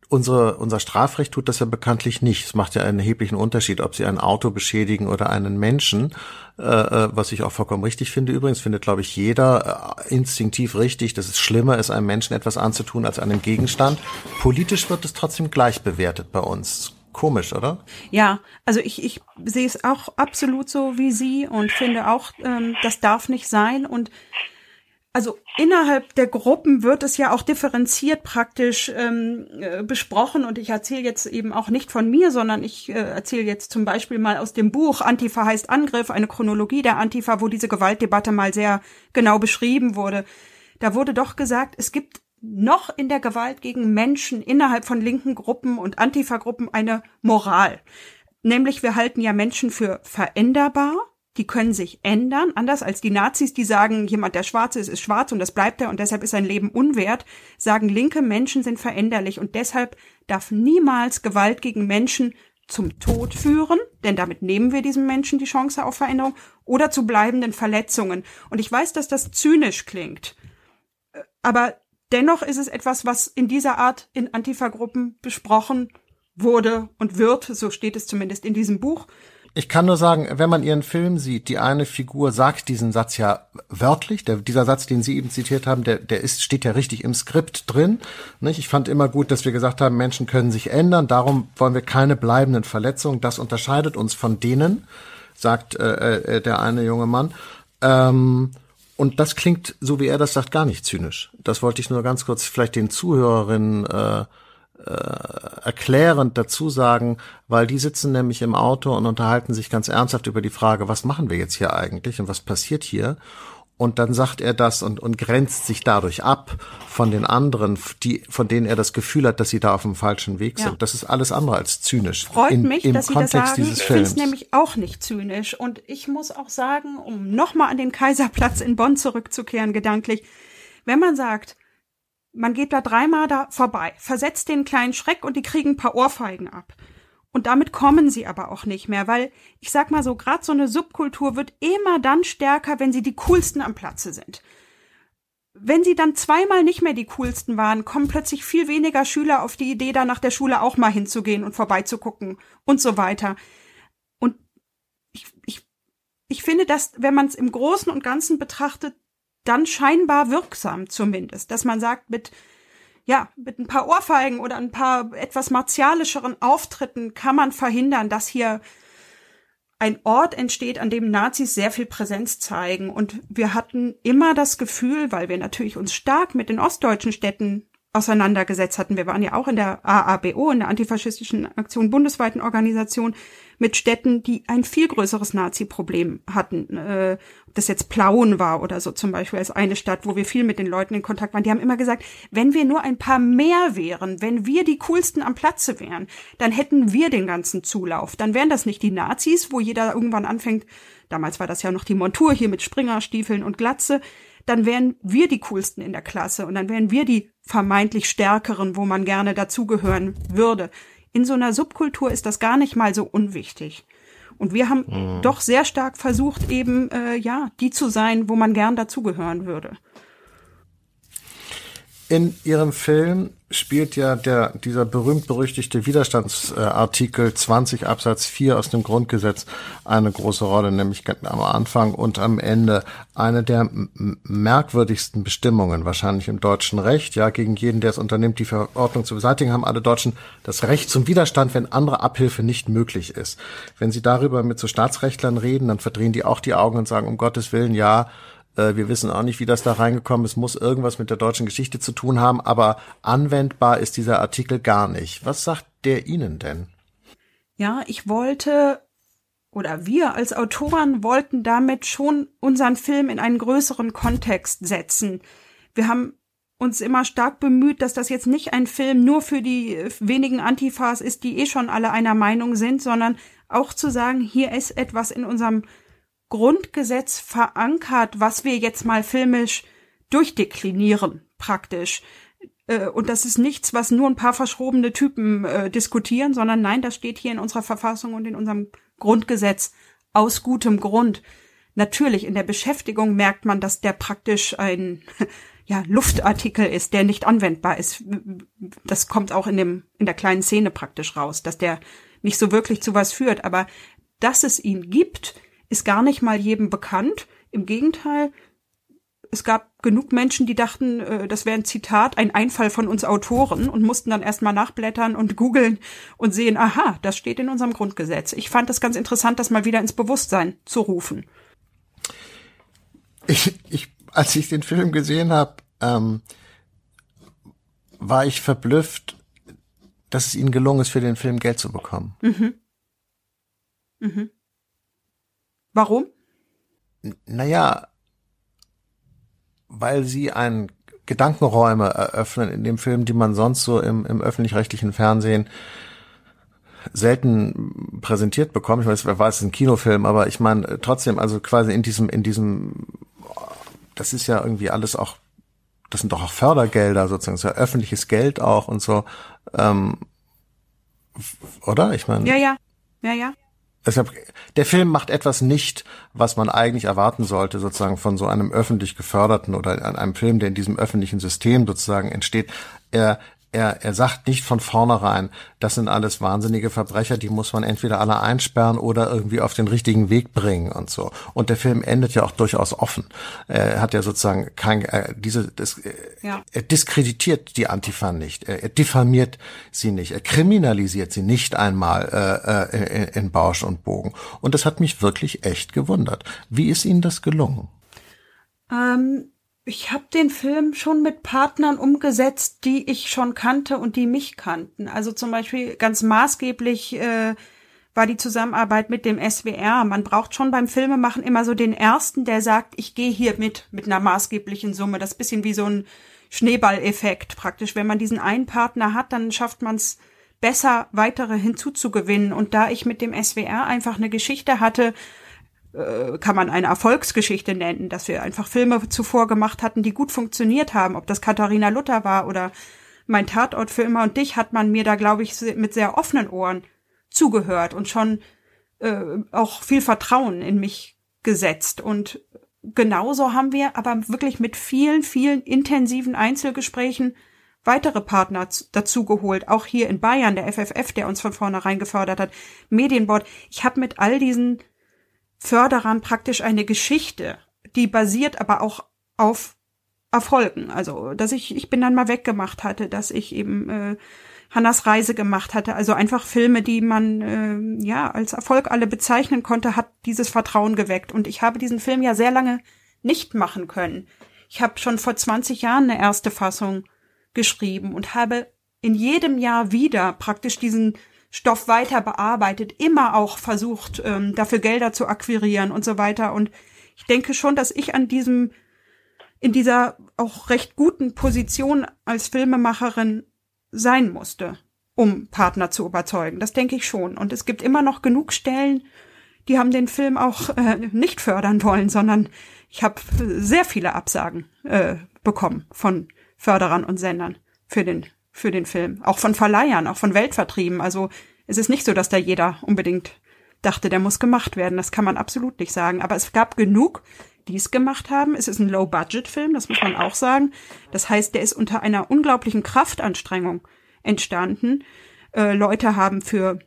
unsere, unser Strafrecht tut das ja bekanntlich nicht. Es macht ja einen erheblichen Unterschied, ob sie ein Auto beschädigen oder einen Menschen, äh, äh, was ich auch vollkommen richtig finde. Übrigens findet, glaube ich, jeder äh, instinktiv richtig, dass es schlimmer ist, einem Menschen etwas anzutun als einem Gegenstand. Politisch wird es trotzdem gleich bewertet bei uns. Komisch, oder? Ja, also ich, ich sehe es auch absolut so wie Sie und finde auch, ähm, das darf nicht sein. Und also innerhalb der Gruppen wird es ja auch differenziert praktisch ähm, äh, besprochen und ich erzähle jetzt eben auch nicht von mir, sondern ich äh, erzähle jetzt zum Beispiel mal aus dem Buch Antifa heißt Angriff, eine Chronologie der Antifa, wo diese Gewaltdebatte mal sehr genau beschrieben wurde. Da wurde doch gesagt, es gibt noch in der Gewalt gegen Menschen innerhalb von linken Gruppen und Antifa-Gruppen eine Moral. Nämlich wir halten ja Menschen für veränderbar die können sich ändern, anders als die Nazis, die sagen, jemand, der schwarz ist, ist schwarz und das bleibt er und deshalb ist sein Leben unwert, sagen, linke Menschen sind veränderlich und deshalb darf niemals Gewalt gegen Menschen zum Tod führen, denn damit nehmen wir diesem Menschen die Chance auf Veränderung, oder zu bleibenden Verletzungen. Und ich weiß, dass das zynisch klingt, aber dennoch ist es etwas, was in dieser Art in Antifa-Gruppen besprochen wurde und wird, so steht es zumindest in diesem Buch. Ich kann nur sagen, wenn man ihren Film sieht, die eine Figur sagt diesen Satz ja wörtlich. Der, dieser Satz, den Sie eben zitiert haben, der, der ist, steht ja richtig im Skript drin. Nicht? Ich fand immer gut, dass wir gesagt haben, Menschen können sich ändern. Darum wollen wir keine bleibenden Verletzungen. Das unterscheidet uns von denen, sagt äh, äh, der eine junge Mann. Ähm, und das klingt, so wie er das sagt, gar nicht zynisch. Das wollte ich nur ganz kurz vielleicht den Zuhörerinnen äh, äh, erklärend dazu sagen, weil die sitzen nämlich im Auto und unterhalten sich ganz ernsthaft über die Frage, was machen wir jetzt hier eigentlich und was passiert hier? Und dann sagt er das und, und grenzt sich dadurch ab von den anderen, die, von denen er das Gefühl hat, dass sie da auf dem falschen Weg sind. Ja. Das ist alles andere als zynisch. Freut in, mich, dass Kontext Sie das sagen. ich finde es nämlich auch nicht zynisch. Und ich muss auch sagen, um nochmal an den Kaiserplatz in Bonn zurückzukehren, gedanklich, wenn man sagt, man geht da dreimal da vorbei, versetzt den kleinen Schreck und die kriegen ein paar Ohrfeigen ab. Und damit kommen sie aber auch nicht mehr, weil ich sag mal so, gerade so eine Subkultur wird immer dann stärker, wenn sie die coolsten am Platze sind. Wenn sie dann zweimal nicht mehr die coolsten waren, kommen plötzlich viel weniger Schüler auf die Idee, da nach der Schule auch mal hinzugehen und vorbeizugucken und so weiter. Und ich, ich, ich finde, dass, wenn man es im Großen und Ganzen betrachtet, dann scheinbar wirksam zumindest, dass man sagt, mit ja, mit ein paar Ohrfeigen oder ein paar etwas martialischeren Auftritten kann man verhindern, dass hier ein Ort entsteht, an dem Nazis sehr viel Präsenz zeigen. Und wir hatten immer das Gefühl, weil wir natürlich uns stark mit den ostdeutschen Städten auseinandergesetzt hatten. Wir waren ja auch in der AABO, in der antifaschistischen Aktion bundesweiten Organisation, mit Städten, die ein viel größeres Nazi-Problem hatten. Äh, das jetzt Plauen war oder so zum Beispiel als eine Stadt, wo wir viel mit den Leuten in Kontakt waren. Die haben immer gesagt, wenn wir nur ein paar mehr wären, wenn wir die coolsten am Platze wären, dann hätten wir den ganzen Zulauf. Dann wären das nicht die Nazis, wo jeder irgendwann anfängt, damals war das ja noch die Montur hier mit Springerstiefeln und Glatze, dann wären wir die coolsten in der Klasse und dann wären wir die vermeintlich stärkeren, wo man gerne dazugehören würde. In so einer Subkultur ist das gar nicht mal so unwichtig. Und wir haben mhm. doch sehr stark versucht, eben äh, ja die zu sein, wo man gern dazugehören würde. In Ihrem Film spielt ja der, dieser berühmt-berüchtigte Widerstandsartikel 20 Absatz 4 aus dem Grundgesetz eine große Rolle, nämlich am Anfang und am Ende. Eine der merkwürdigsten Bestimmungen wahrscheinlich im deutschen Recht. Ja, gegen jeden, der es unternimmt, die Verordnung zu beseitigen, haben alle Deutschen das Recht zum Widerstand, wenn andere Abhilfe nicht möglich ist. Wenn Sie darüber mit so Staatsrechtlern reden, dann verdrehen die auch die Augen und sagen, um Gottes Willen, ja, wir wissen auch nicht, wie das da reingekommen ist. Muss irgendwas mit der deutschen Geschichte zu tun haben, aber anwendbar ist dieser Artikel gar nicht. Was sagt der Ihnen denn? Ja, ich wollte oder wir als Autoren wollten damit schon unseren Film in einen größeren Kontext setzen. Wir haben uns immer stark bemüht, dass das jetzt nicht ein Film nur für die wenigen Antifas ist, die eh schon alle einer Meinung sind, sondern auch zu sagen, hier ist etwas in unserem Grundgesetz verankert, was wir jetzt mal filmisch durchdeklinieren, praktisch. Äh, und das ist nichts, was nur ein paar verschrobene Typen äh, diskutieren, sondern nein, das steht hier in unserer Verfassung und in unserem Grundgesetz aus gutem Grund. Natürlich, in der Beschäftigung merkt man, dass der praktisch ein ja, Luftartikel ist, der nicht anwendbar ist. Das kommt auch in dem, in der kleinen Szene praktisch raus, dass der nicht so wirklich zu was führt. Aber dass es ihn gibt, ist gar nicht mal jedem bekannt. Im Gegenteil, es gab genug Menschen, die dachten, äh, das wäre ein Zitat, ein Einfall von uns Autoren und mussten dann erstmal nachblättern und googeln und sehen, aha, das steht in unserem Grundgesetz. Ich fand das ganz interessant, das mal wieder ins Bewusstsein zu rufen. Ich, ich als ich den Film gesehen habe, ähm, war ich verblüfft, dass es ihnen gelungen ist, für den Film Geld zu bekommen. Mhm. Mhm. Warum? Naja, weil sie ein Gedankenräume eröffnen in dem Film, die man sonst so im, im öffentlich-rechtlichen Fernsehen selten präsentiert bekommt. Ich weiß, wer weiß, es ist ein Kinofilm, aber ich meine trotzdem, also quasi in diesem, in diesem, das ist ja irgendwie alles auch, das sind doch auch Fördergelder sozusagen, ist ja öffentliches Geld auch und so, ähm, oder? Ich meine. Ja, ja, ja, ja. Deshalb, der Film macht etwas nicht, was man eigentlich erwarten sollte, sozusagen von so einem öffentlich geförderten oder einem Film, der in diesem öffentlichen System sozusagen entsteht. Er, er, er sagt nicht von vornherein, das sind alles wahnsinnige Verbrecher, die muss man entweder alle einsperren oder irgendwie auf den richtigen Weg bringen und so. Und der Film endet ja auch durchaus offen. Er hat ja sozusagen kein, äh, diese, das, äh, ja. er diskreditiert die Antifa nicht, er, er, diffamiert sie nicht, er kriminalisiert sie nicht einmal äh, äh, in, in Bausch und Bogen. Und das hat mich wirklich echt gewundert. Wie ist Ihnen das gelungen? Ähm ich habe den Film schon mit Partnern umgesetzt, die ich schon kannte und die mich kannten. Also zum Beispiel ganz maßgeblich äh, war die Zusammenarbeit mit dem SWR. Man braucht schon beim Filmemachen immer so den ersten, der sagt, ich gehe hier mit mit einer maßgeblichen Summe. Das ist bisschen wie so ein Schneeballeffekt praktisch. Wenn man diesen einen Partner hat, dann schafft man es besser, weitere hinzuzugewinnen. Und da ich mit dem SWR einfach eine Geschichte hatte, äh, kann man eine Erfolgsgeschichte nennen, dass wir einfach Filme zuvor gemacht hatten, die gut funktioniert haben. Ob das Katharina Luther war oder mein Tatort für immer und dich, hat man mir da, glaube ich, mit sehr offenen Ohren zugehört und schon äh, auch viel Vertrauen in mich gesetzt. Und genauso haben wir aber wirklich mit vielen, vielen intensiven Einzelgesprächen weitere Partner dazugeholt, auch hier in Bayern, der FFF, der uns von vornherein gefördert hat, Medienboard. Ich habe mit all diesen Förderern praktisch eine Geschichte, die basiert aber auch auf Erfolgen. Also, dass ich, ich bin dann mal weggemacht hatte, dass ich eben äh, Hannas Reise gemacht hatte. Also einfach Filme, die man äh, ja als Erfolg alle bezeichnen konnte, hat dieses Vertrauen geweckt. Und ich habe diesen Film ja sehr lange nicht machen können. Ich habe schon vor 20 Jahren eine erste Fassung geschrieben und habe in jedem Jahr wieder praktisch diesen Stoff weiter bearbeitet, immer auch versucht, ähm, dafür Gelder zu akquirieren und so weiter. Und ich denke schon, dass ich an diesem, in dieser auch recht guten Position als Filmemacherin sein musste, um Partner zu überzeugen. Das denke ich schon. Und es gibt immer noch genug Stellen, die haben den Film auch äh, nicht fördern wollen, sondern ich habe sehr viele Absagen äh, bekommen von Förderern und Sendern für den für den Film, auch von Verleihern, auch von Weltvertrieben. Also es ist nicht so, dass da jeder unbedingt dachte, der muss gemacht werden. Das kann man absolut nicht sagen. Aber es gab genug, die es gemacht haben. Es ist ein Low-Budget-Film, das muss man auch sagen. Das heißt, der ist unter einer unglaublichen Kraftanstrengung entstanden. Äh, Leute haben für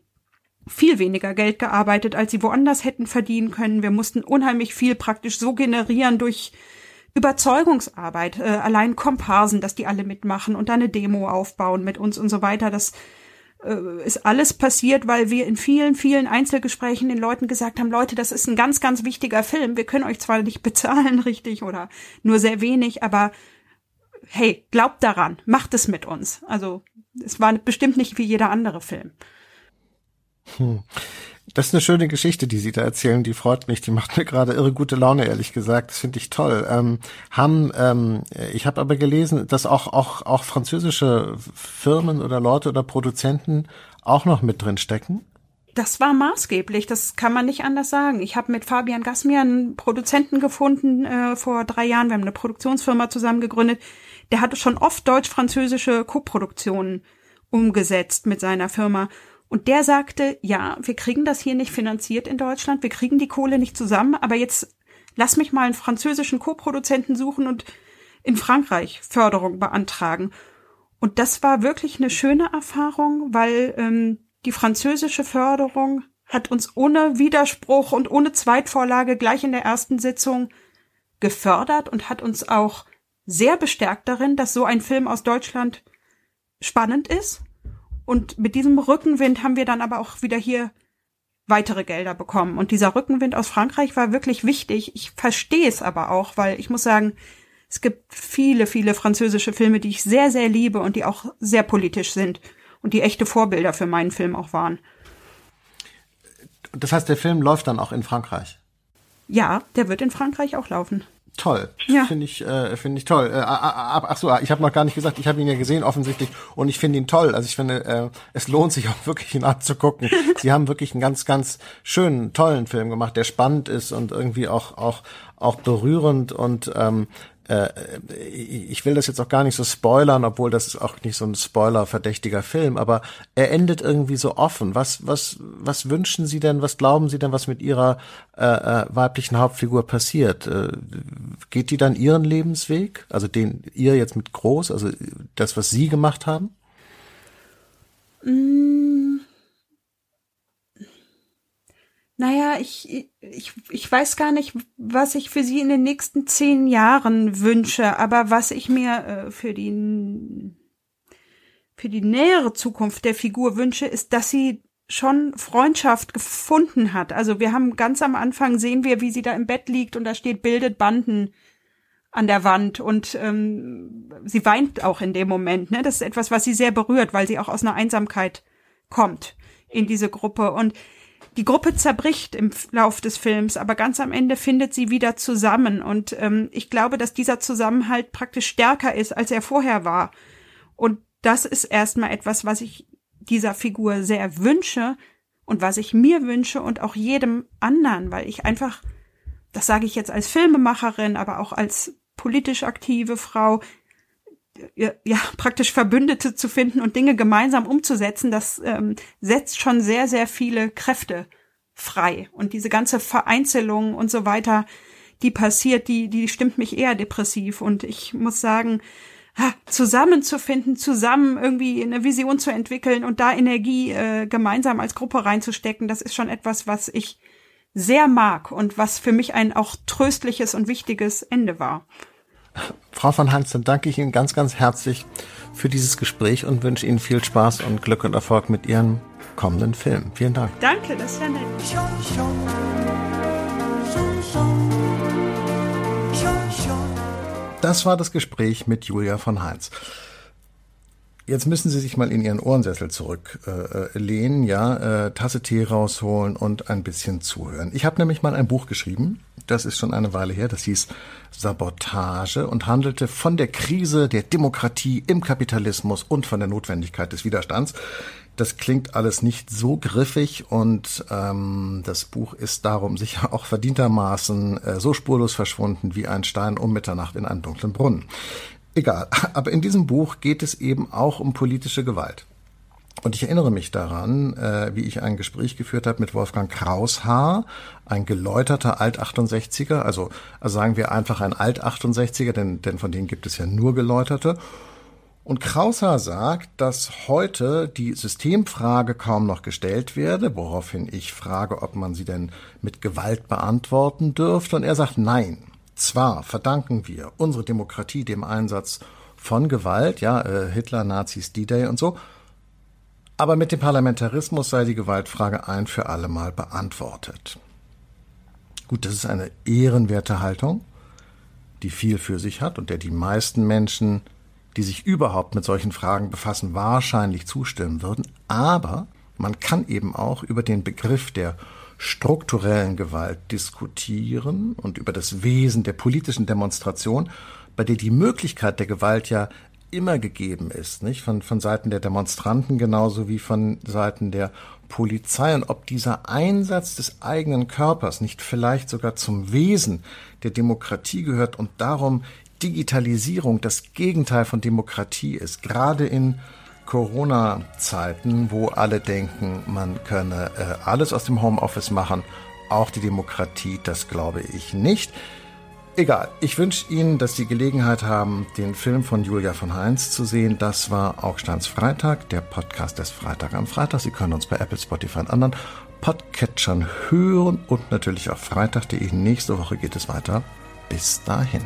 viel weniger Geld gearbeitet, als sie woanders hätten verdienen können. Wir mussten unheimlich viel praktisch so generieren durch Überzeugungsarbeit, äh, allein Komparsen, dass die alle mitmachen und da eine Demo aufbauen mit uns und so weiter. Das äh, ist alles passiert, weil wir in vielen, vielen Einzelgesprächen den Leuten gesagt haben, Leute, das ist ein ganz, ganz wichtiger Film. Wir können euch zwar nicht bezahlen, richtig, oder nur sehr wenig, aber hey, glaubt daran, macht es mit uns. Also es war bestimmt nicht wie jeder andere Film. Hm. Das ist eine schöne Geschichte, die Sie da erzählen. Die freut mich. Die macht mir gerade irre gute Laune, ehrlich gesagt. Das finde ich toll. Ähm, haben, ähm, ich habe aber gelesen, dass auch, auch, auch französische Firmen oder Leute oder Produzenten auch noch mit drin stecken. Das war maßgeblich, das kann man nicht anders sagen. Ich habe mit Fabian Gasmier einen Produzenten gefunden äh, vor drei Jahren. Wir haben eine Produktionsfirma zusammen gegründet. Der hatte schon oft deutsch-französische Koproduktionen umgesetzt mit seiner Firma. Und der sagte, ja, wir kriegen das hier nicht finanziert in Deutschland, wir kriegen die Kohle nicht zusammen, aber jetzt lass mich mal einen französischen Co-Produzenten suchen und in Frankreich Förderung beantragen. Und das war wirklich eine schöne Erfahrung, weil ähm, die französische Förderung hat uns ohne Widerspruch und ohne Zweitvorlage gleich in der ersten Sitzung gefördert und hat uns auch sehr bestärkt darin, dass so ein Film aus Deutschland spannend ist und mit diesem Rückenwind haben wir dann aber auch wieder hier weitere Gelder bekommen. Und dieser Rückenwind aus Frankreich war wirklich wichtig. Ich verstehe es aber auch, weil ich muss sagen, es gibt viele, viele französische Filme, die ich sehr, sehr liebe und die auch sehr politisch sind und die echte Vorbilder für meinen Film auch waren. Das heißt, der Film läuft dann auch in Frankreich? Ja, der wird in Frankreich auch laufen toll. Ja. Finde ich, äh, finde ich toll. Äh, ach so, ich habe noch gar nicht gesagt, ich habe ihn ja gesehen offensichtlich und ich finde ihn toll. Also ich finde, äh, es lohnt sich auch wirklich ihn anzugucken. Sie haben wirklich einen ganz, ganz schönen, tollen Film gemacht, der spannend ist und irgendwie auch auch auch berührend und ähm, äh, ich will das jetzt auch gar nicht so spoilern, obwohl das ist auch nicht so ein Spoiler-verdächtiger Film, aber er endet irgendwie so offen. Was, was, was wünschen Sie denn, was glauben Sie denn, was mit Ihrer äh, äh, weiblichen Hauptfigur passiert? Äh, geht die dann ihren Lebensweg? Also den ihr jetzt mit groß, also das, was Sie gemacht haben? Mm. Naja, ich, ich, ich weiß gar nicht, was ich für sie in den nächsten zehn Jahren wünsche, aber was ich mir äh, für die, für die nähere Zukunft der Figur wünsche, ist, dass sie schon Freundschaft gefunden hat. Also wir haben ganz am Anfang sehen wir, wie sie da im Bett liegt und da steht bildet Banden an der Wand und ähm, sie weint auch in dem Moment. Ne? Das ist etwas, was sie sehr berührt, weil sie auch aus einer Einsamkeit kommt in diese Gruppe und die Gruppe zerbricht im Lauf des Films, aber ganz am Ende findet sie wieder zusammen. Und ähm, ich glaube, dass dieser Zusammenhalt praktisch stärker ist, als er vorher war. Und das ist erstmal etwas, was ich dieser Figur sehr wünsche und was ich mir wünsche und auch jedem anderen, weil ich einfach, das sage ich jetzt als Filmemacherin, aber auch als politisch aktive Frau, ja, praktisch Verbündete zu finden und Dinge gemeinsam umzusetzen, das ähm, setzt schon sehr, sehr viele Kräfte frei. Und diese ganze Vereinzelung und so weiter, die passiert, die, die stimmt mich eher depressiv. Und ich muss sagen, zusammenzufinden, zusammen irgendwie eine Vision zu entwickeln und da Energie äh, gemeinsam als Gruppe reinzustecken, das ist schon etwas, was ich sehr mag und was für mich ein auch tröstliches und wichtiges Ende war. Frau von Hans, dann danke ich Ihnen ganz, ganz herzlich für dieses Gespräch und wünsche Ihnen viel Spaß und Glück und Erfolg mit Ihrem kommenden Film. Vielen Dank. Danke, das ja nett. Das war das Gespräch mit Julia von Heinz. Jetzt müssen Sie sich mal in Ihren Ohrensessel zurücklehnen, äh, ja, äh, Tasse Tee rausholen und ein bisschen zuhören. Ich habe nämlich mal ein Buch geschrieben, das ist schon eine Weile her, das hieß Sabotage und handelte von der Krise der Demokratie im Kapitalismus und von der Notwendigkeit des Widerstands. Das klingt alles nicht so griffig und ähm, das Buch ist darum sicher auch verdientermaßen äh, so spurlos verschwunden wie ein Stein um Mitternacht in einen dunklen Brunnen. Egal, aber in diesem Buch geht es eben auch um politische Gewalt. Und ich erinnere mich daran, äh, wie ich ein Gespräch geführt habe mit Wolfgang Kraushaar, ein geläuterter Alt-68er, also, also sagen wir einfach ein Alt-68er, denn, denn von denen gibt es ja nur Geläuterte. Und Kraushaar sagt, dass heute die Systemfrage kaum noch gestellt werde, woraufhin ich frage, ob man sie denn mit Gewalt beantworten dürfte. Und er sagt, nein. Zwar verdanken wir unsere Demokratie dem Einsatz von Gewalt, ja, äh, Hitler, Nazis, D-Day und so, aber mit dem Parlamentarismus sei die Gewaltfrage ein für alle Mal beantwortet. Gut, das ist eine ehrenwerte Haltung, die viel für sich hat und der die meisten Menschen die sich überhaupt mit solchen Fragen befassen, wahrscheinlich zustimmen würden. Aber man kann eben auch über den Begriff der strukturellen Gewalt diskutieren und über das Wesen der politischen Demonstration, bei der die Möglichkeit der Gewalt ja immer gegeben ist, nicht? Von, von Seiten der Demonstranten genauso wie von Seiten der Polizei und ob dieser Einsatz des eigenen Körpers nicht vielleicht sogar zum Wesen der Demokratie gehört und darum Digitalisierung das Gegenteil von Demokratie ist, gerade in Corona-Zeiten, wo alle denken, man könne äh, alles aus dem Homeoffice machen, auch die Demokratie, das glaube ich nicht. Egal, ich wünsche Ihnen, dass Sie Gelegenheit haben, den Film von Julia von Heinz zu sehen. Das war Augsteins Freitag, der Podcast des Freitag am Freitag. Sie können uns bei Apple, Spotify und anderen Podcatchern hören und natürlich auf freitag.de. Nächste Woche geht es weiter. Bis dahin.